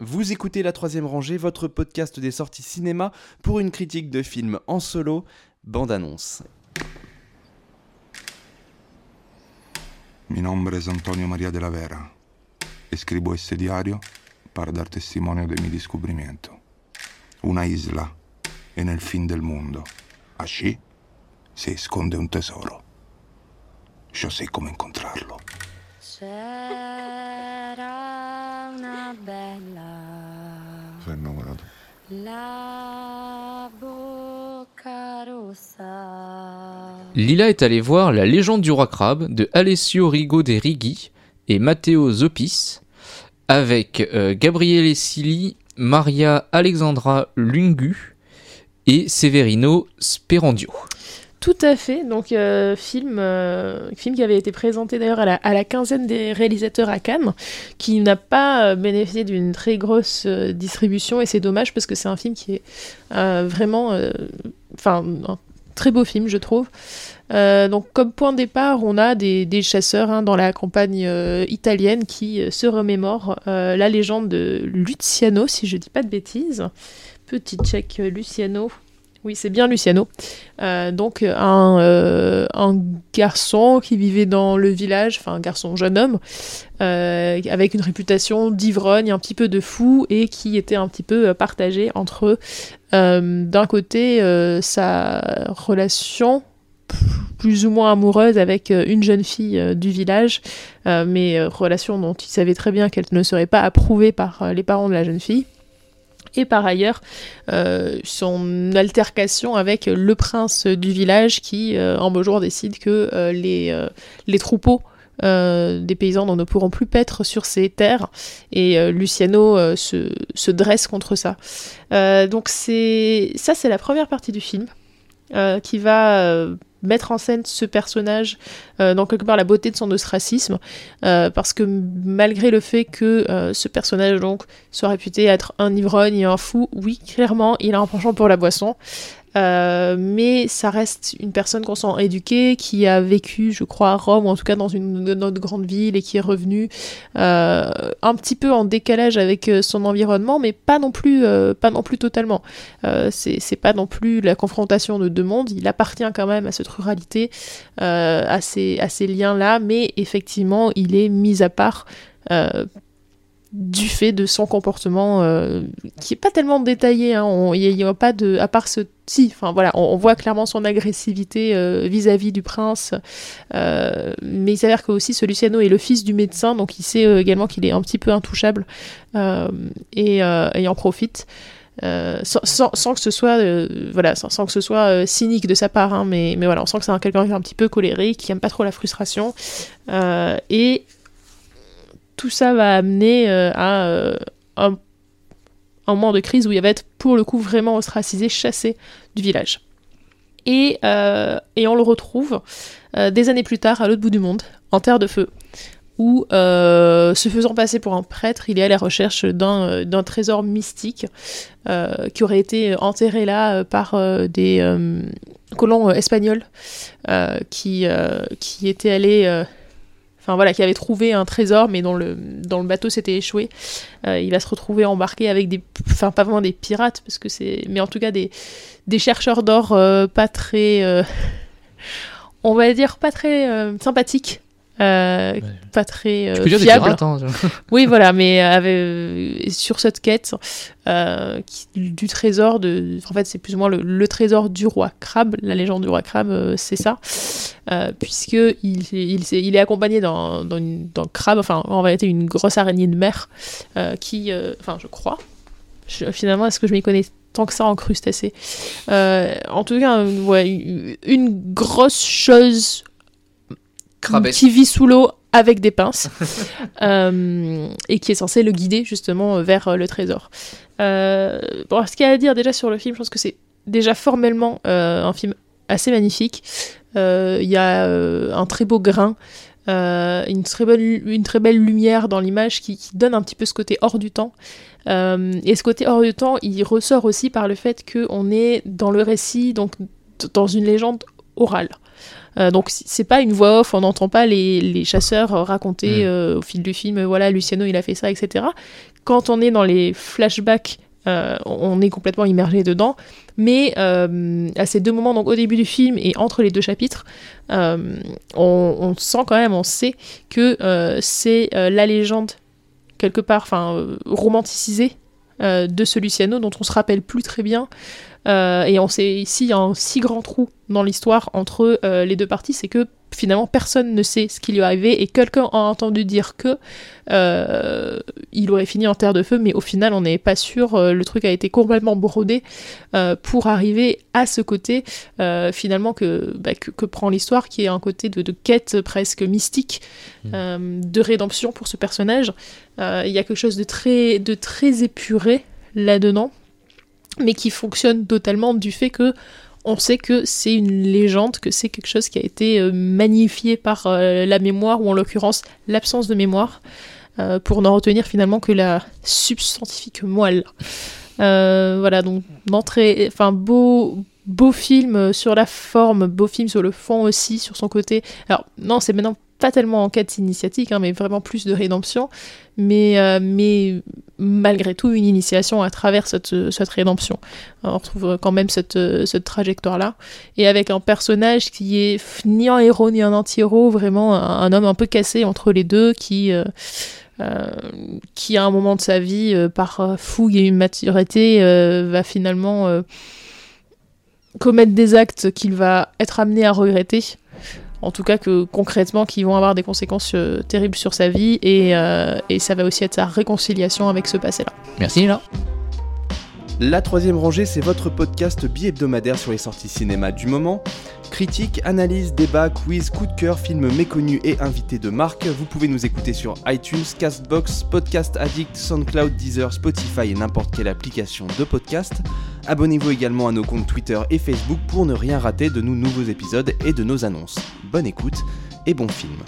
Vous écoutez La Troisième Rangée, votre podcast des sorties cinéma pour une critique de film en solo, bande-annonce. Mi nombre es Antonio Maria de la Vera. Escribo este diario para dar testimonio de mi descubrimiento. Una isla en el fin del mundo. Allí se esconde un tesoro. Yo sé cómo encontrarlo. C'era una Lila est allée voir La légende du roi crabe de Alessio Rigo de Righi et Matteo Zopis avec euh, Gabriele Sili, Maria Alexandra Lungu et Severino Sperandio. Tout à fait. Donc, euh, film, euh, film qui avait été présenté d'ailleurs à la, quinzaine des réalisateurs à Cannes, qui n'a pas euh, bénéficié d'une très grosse distribution, et c'est dommage parce que c'est un film qui est vraiment. Enfin, un très beau film, je trouve. Donc, comme point de départ, on a des, chasseurs hein, dans la campagne italienne qui se remémorent la légende de Luciano, si je dis pas de bêtises. Petit check Luciano. Oui, c'est bien Luciano. Euh, donc un, euh, un garçon qui vivait dans le village, enfin un garçon jeune homme, euh, avec une réputation d'ivrogne, un petit peu de fou, et qui était un petit peu partagé entre d'un côté sa relation plus ou moins amoureuse avec une jeune fille du village, mais relation dont il savait très bien qu'elle ne serait pas approuvée par les parents de la jeune fille. Et par ailleurs, euh, son altercation avec le prince du village qui, euh, un beau jour, décide que euh, les, euh, les troupeaux des paysans ne pourront plus paître sur ces terres. Et Luciano se, se dresse contre ça. Donc c'est ça, c'est la première partie du film euh, qui va euh, mettre en scène ce personnage euh, dans quelque part la beauté de son ostracisme parce que malgré le fait que ce personnage donc soit réputé être un ivrogne et un fou oui clairement il a un penchant pour la boisson Euh, mais ça reste une personne qu'on sent éduquée, qui a vécu, je crois, à Rome, ou en tout cas dans une, autre grande ville, et qui est revenue euh, un petit peu en décalage avec euh, son environnement, mais pas non plus, pas non plus totalement. C'est pas non plus la confrontation de deux mondes. Il appartient quand même à cette ruralité, à ces liens-là, mais effectivement, il est mis à part. Du fait de son comportement euh, qui est pas tellement détaillé hein. Il n'y a, pas de à part ce si enfin voilà on, voit clairement son agressivité euh, vis-à-vis du prince euh, mais il s'avère que aussi ce Luciano est le fils du médecin donc il sait également qu'il est un petit peu intouchable et, et en profite sans, que ce soit voilà sans, que ce soit cynique de sa part hein, mais, mais voilà on sent que c'est un- quelqu'un qui est un petit peu colérique qui aime pas trop la frustration et tout ça va amener euh, à euh, un, moment de crise où il va être pour le coup vraiment ostracisé, chassé du village. Et, euh, et on le retrouve des années plus tard à l'autre bout du monde, en terre de feu, où, se faisant passer pour un prêtre, il est à la recherche d'un trésor mystique qui aurait été enterré là par des colons espagnols qui, étaient allés enfin voilà, qui avait trouvé un trésor, mais dont le, bateau s'était échoué. Euh, il va se retrouver embarqué avec des, enfin pas vraiment des pirates, parce que c'est, mais en tout cas des, chercheurs d'or euh, pas très, euh, on va dire pas très sympathiques. Euh, Ouais. pas très euh, Je peux dire des fiables. pirates, hein. Oui, voilà, mais avec, euh, sur cette quête euh, qui- du trésor, de, en fait, c'est plus ou moins le, le trésor du roi crabe. La légende du roi crabe, euh, c'est ça, euh, puisque il, il, s'est- il est accompagné d'un d'un d'un crabe, enfin, en réalité, une grosse araignée de mer euh, qui, euh, enfin, je crois. Je- finalement, est-ce que je m'y connais tant que ça en crustacés Euh, En tout cas, euh, ouais, une grosse chose Qui vit sous l'eau avec des pinces euh, et qui est censé le guider justement vers euh, le trésor. Euh, bon, ce qu'il y a à dire déjà sur le film, je pense que c'est déjà formellement euh, un film assez magnifique. Euh, Il y a euh, un très beau grain, euh, une, très belle, une très belle lumière dans l'image qui, qui donne un petit peu ce côté hors du temps. Euh, et ce côté hors du temps, il ressort aussi par le fait qu'on est dans le récit, donc dans une légende orale. Euh, donc c'est pas une voix off, on n'entend pas les, les chasseurs euh, raconter Mm. euh, au fil du film, voilà, Luciano il a fait ça, etc. Quand on est dans les flashbacks, euh, on est complètement immergé dedans. Mais à ces deux moments, donc au début du film et entre les deux chapitres, on, on sent quand même, on sait que c'est la légende quelque part, enfin romanticisée euh, de ce Luciano dont on se rappelle plus très bien. Euh, et on sait ici un si grand trou dans l'histoire entre euh, les deux parties, c'est que finalement personne ne sait ce qui lui est arrivé et quelqu'un a entendu dire que euh, il aurait fini en terre de feu, mais au final on n'est pas sûr. euh, le truc a été complètement brodé euh, pour arriver à ce côté finalement que, bah, que, que prend l'histoire, qui est un côté de, de quête presque mystique, Mm. euh, de rédemption pour ce personnage. Il y a quelque chose de très, de très épuré là-dedans, mais qui fonctionne totalement du fait que on sait que c'est une légende, que c'est quelque chose qui a été euh, magnifié par euh, la mémoire, ou en l'occurrence l'absence de mémoire, euh, pour n'en retenir finalement que la substantifique moelle. Voilà, donc d'entrée, enfin beau, beau film sur la forme, beau film sur le fond aussi, sur son côté. Alors non, c'est maintenant pas tellement en quête initiatique, hein, mais vraiment plus de rédemption, mais, euh, mais malgré tout une initiation à travers cette, cette rédemption. On retrouve quand même cette, cette trajectoire-là, et avec un personnage qui est ni un héros ni un anti-héros, vraiment un, un homme un peu cassé entre les deux, qui... euh, euh, qui à un moment de sa vie, par fougue et immaturité, va finalement commettre des actes qu'il va être amené à regretter. En tout cas, que concrètement, qui vont avoir des conséquences euh, terribles sur sa vie, et, euh, et ça va aussi être sa réconciliation avec ce passé-là. Merci là. La troisième rangée, c'est votre podcast bi-hebdomadaire sur les sorties cinéma du moment. Critique, analyse, débat, quiz, coup de cœur, films méconnus et invités de marque. Vous pouvez nous écouter sur iTunes, Castbox, Podcast Addict, SoundCloud, Deezer, Spotify et n'importe quelle application de podcast. Abonnez-vous également à nos comptes Twitter et Facebook pour ne rien rater de nos nouveaux épisodes et de nos annonces. Bonne écoute et bon film.